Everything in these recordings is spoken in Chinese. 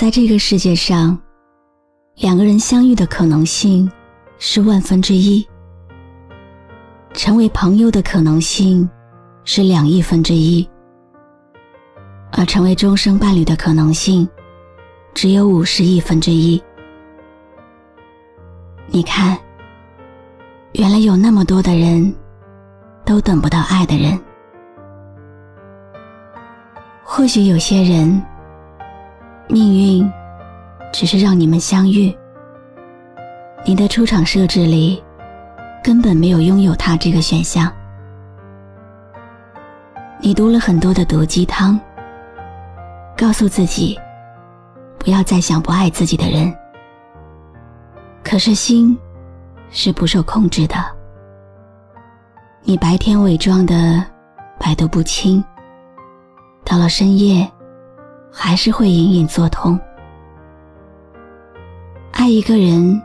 在这个世界上，两个人相遇的可能性是万分之一，成为朋友的可能性是两亿分之一，而成为终生伴侣的可能性只有五十亿分之一。你看，原来有那么多的人都等不到爱的人。或许有些人，命运只是让你们相遇。你的出场设置里根本没有拥有他这个选项。你读了很多的毒鸡汤，告诉自己不要再想不爱自己的人。可是心是不受控制的，你白天伪装的百毒不侵。到了深夜，还是会隐隐作痛。爱一个人，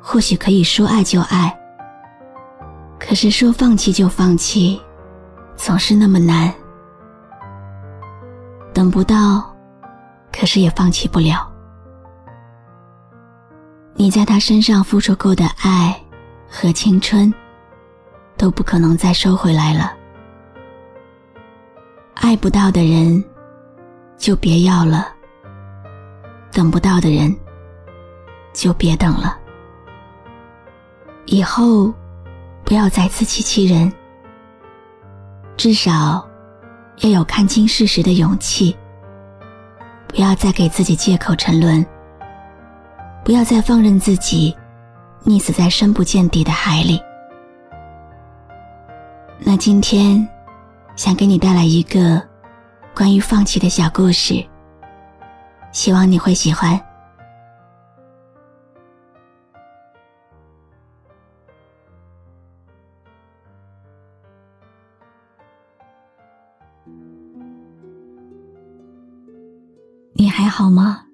或许可以说爱就爱，可是说放弃就放弃，总是那么难。等不到，可是也放弃不了。你在他身上付出过的爱和青春，都不可能再收回来了。爱不到的人，就别要了；等不到的人，就别等了。以后不要再自欺欺人，至少要有看清事实的勇气。不要再给自己借口沉沦，不要再放任自己溺死在深不见底的海里。那今天。想给你带来一个关于放弃的小故事，希望你会喜欢。你还好吗？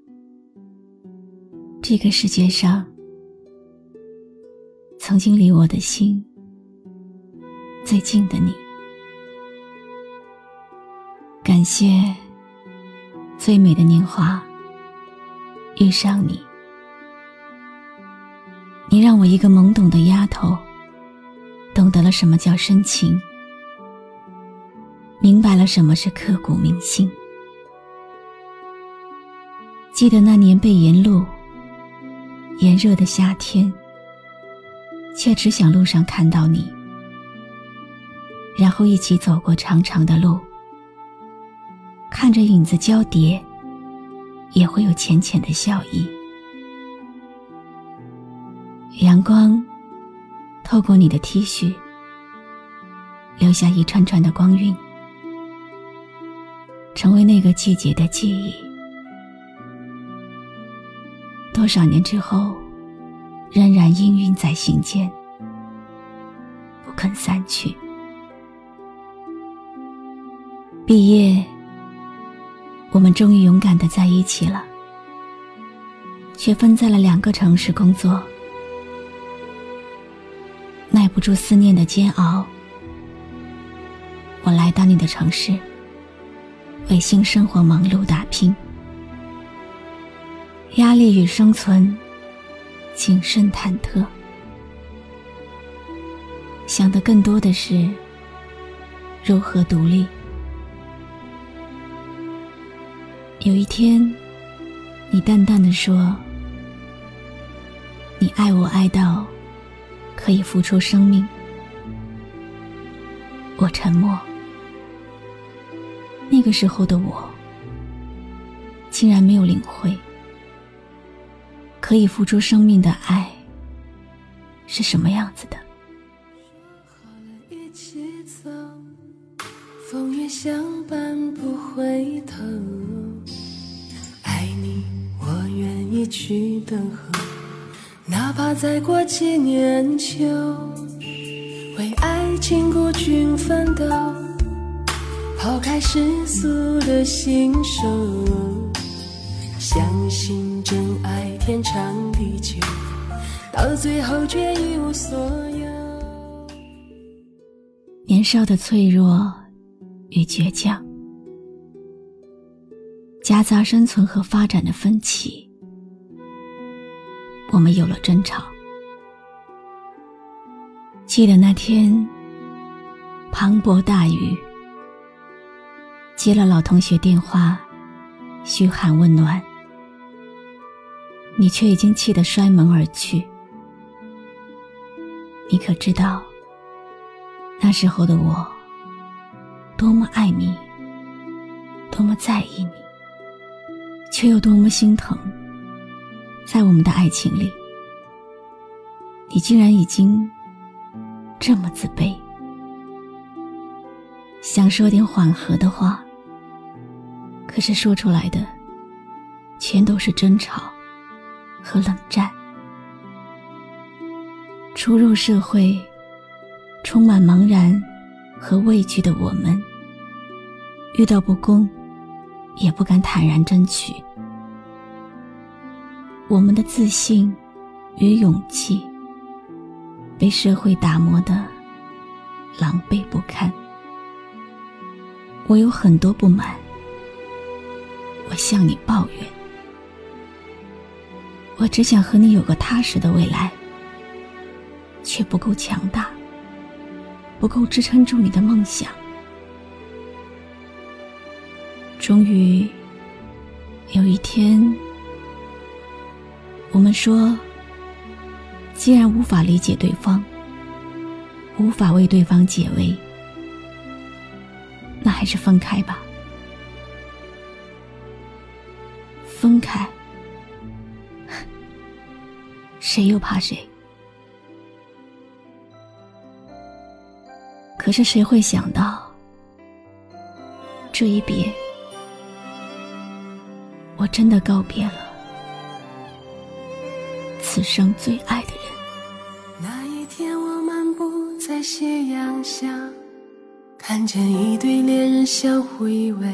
这个世界上，曾经离我的心最近的你。感谢最美的年华遇上你，你让我一个懵懂的丫头懂得了什么叫深情，明白了什么是刻骨铭心。记得那年被沿路，炎热的夏天，却只想路上看到你，然后一起走过长长的路。看着影子交叠，也会有浅浅的笑意。阳光透过你的 T 恤，留下一串串的光晕，成为那个季节的记忆。多少年之后，仍然氤氲在心间，不肯散去。毕业。我们终于勇敢的在一起了，却分在了两个城市工作。耐不住思念的煎熬，我来到你的城市，为新生活忙碌打拼。压力与生存，谨慎忐忑，想的更多的是如何独立。有一天，你淡淡的说：“你爱我爱到可以付出生命。”我沉默。那个时候的我，竟然没有领会，可以付出生命的爱是什么样子的。风雨相伴不回头，去等候，哪怕再过几年秋，为爱情孤军奋斗，抛开世俗的信手，相信真爱天长地久，到最后却一无所有。年少的脆弱。与倔强，夹杂生存和发展的分歧，我们有了争吵。记得那天，磅礴大雨，接了老同学电话，嘘寒问暖，你却已经气得摔门而去。你可知道，那时候的我？多么爱你，多么在意你，却又多么心疼。在我们的爱情里，你竟然已经这么自卑。想说点缓和的话，可是说出来的全都是争吵和冷战。初入社会，充满茫然和畏惧的我们。遇到不公，也不敢坦然争取。我们的自信与勇气被社会打磨的狼狈不堪。我有很多不满，我向你抱怨。我只想和你有个踏实的未来，却不够强大，不够支撑住你的梦想。终于有一天，我们说：既然无法理解对方，无法为对方解围，那还是分开吧。分开，谁又怕谁？可是谁会想到，这一别。我真的告别了此生最爱的人。那一天，我漫步在夕阳下，看见一对恋人相互依偎。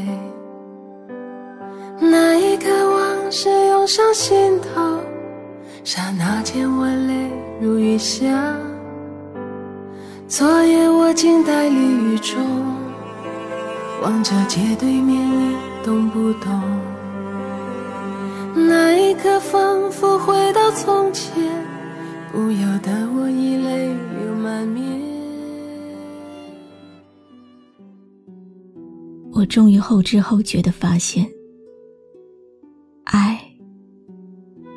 那一刻，往事涌上心头，刹那间我泪如雨下。昨夜我静待绿雨中，望着街对面，你懂不懂？那一刻，仿佛从前，不由得我已泪流满面。我终于后知后觉的发现，爱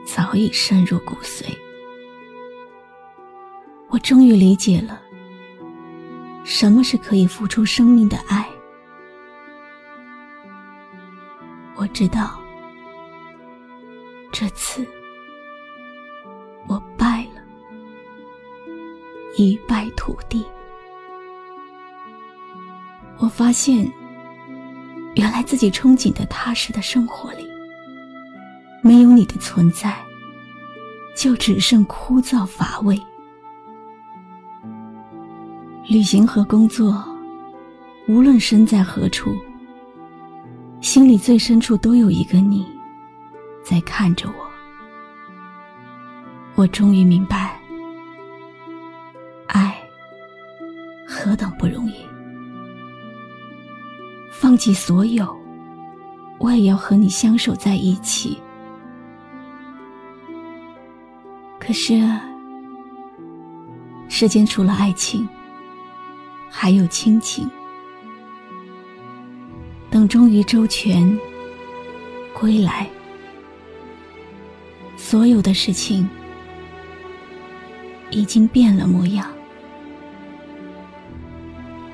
早已深入骨髓。我终于理解了，什么是可以付出生命的爱。我知道。这次，一败涂地。我发现，原来自己憧憬的踏实的生活里，没有你的存在，就只剩枯燥乏味。旅行和工作，无论身在何处，心里最深处都有一个你。在看着我，我终于明白，何等不容易。放弃所有，我也要和你相守在一起。可是，世间除了爱情，还有亲情。等终于周全归来。所有的事情已经变了模样。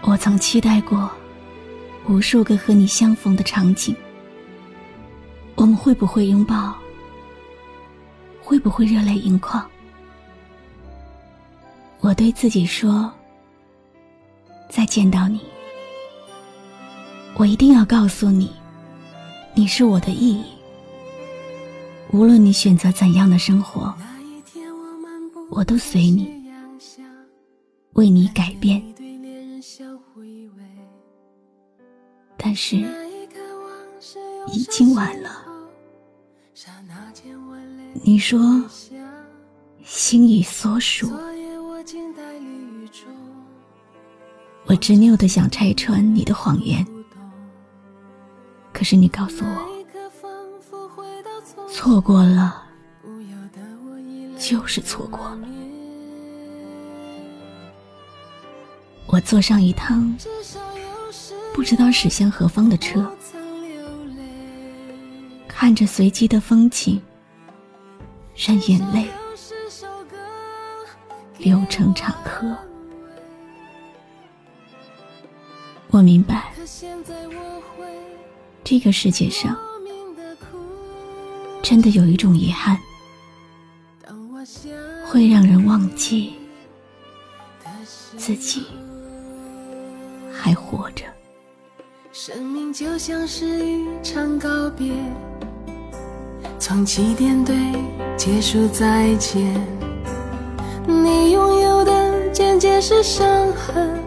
我曾期待过无数个和你相逢的场景，我们会不会拥抱？会不会热泪盈眶？我对自己说：再见到你，我一定要告诉你，你是我的意义。无论你选择怎样的生活，我都随你，为你改变。是，已经晚了。你说，心已所属。我执拗的想拆穿你的谎言，可是你告诉我，错过了，就是错过了。我坐上一趟不知道驶向何方的车，看着随机的风景。任眼泪流成长河。我明白，这个世界上真的有一种遗憾，会让人忘记自己还活着。生命就像是一场告别。从起点对结束再见，你拥有的渐渐是伤痕。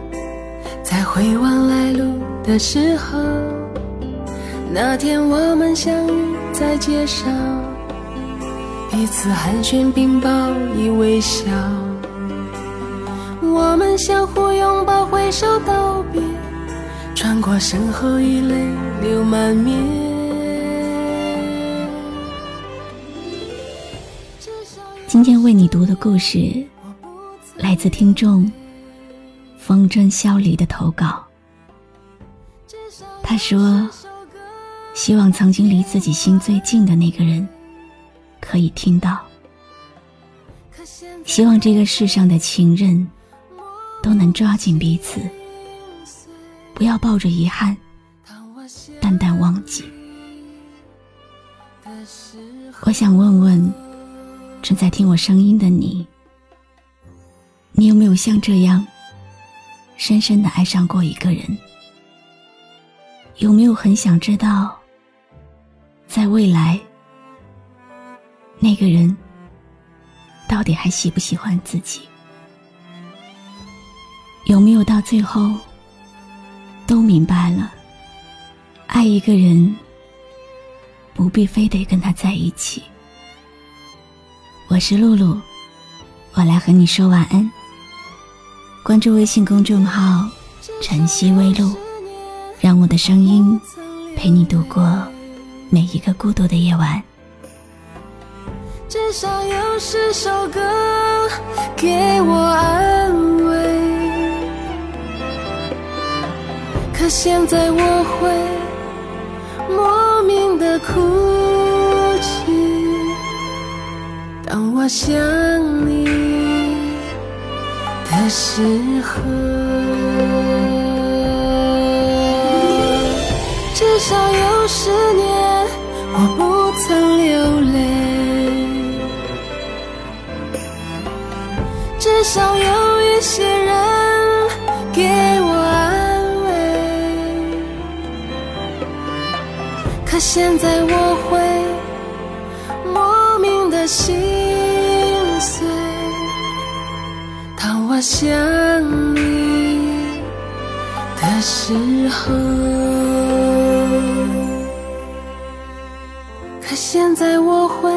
在回望来路的时候，那天我们相遇在街上，彼此寒暄并报以微笑。我们相互拥抱，挥手道别，穿过身后已泪流满面。今天为你读的故事，来自听众风筝萧离的投稿。他说：“希望曾经离自己心最近的那个人，可以听到。希望这个世上的情人，都能抓紧彼此，不要抱着遗憾，淡淡忘记。我想问问。”正在听我声音的你，你有没有像这样深深的爱上过一个人？有没有很想知道，在未来，那个人到底还喜不喜欢自己？有没有到最后都明白了，爱一个人不必非得跟他在一起？我是露露，我来和你说晚安。关注微信公众号“晨曦微露”，让我的声音陪你度过每一个孤独的夜晚。至少有十首歌给我安慰，可现在我会莫名的哭泣。当我想你的时候，至少有十年我不曾流泪，至少有一些人现在我会莫名的心碎，当。我想你的时候，可现在我会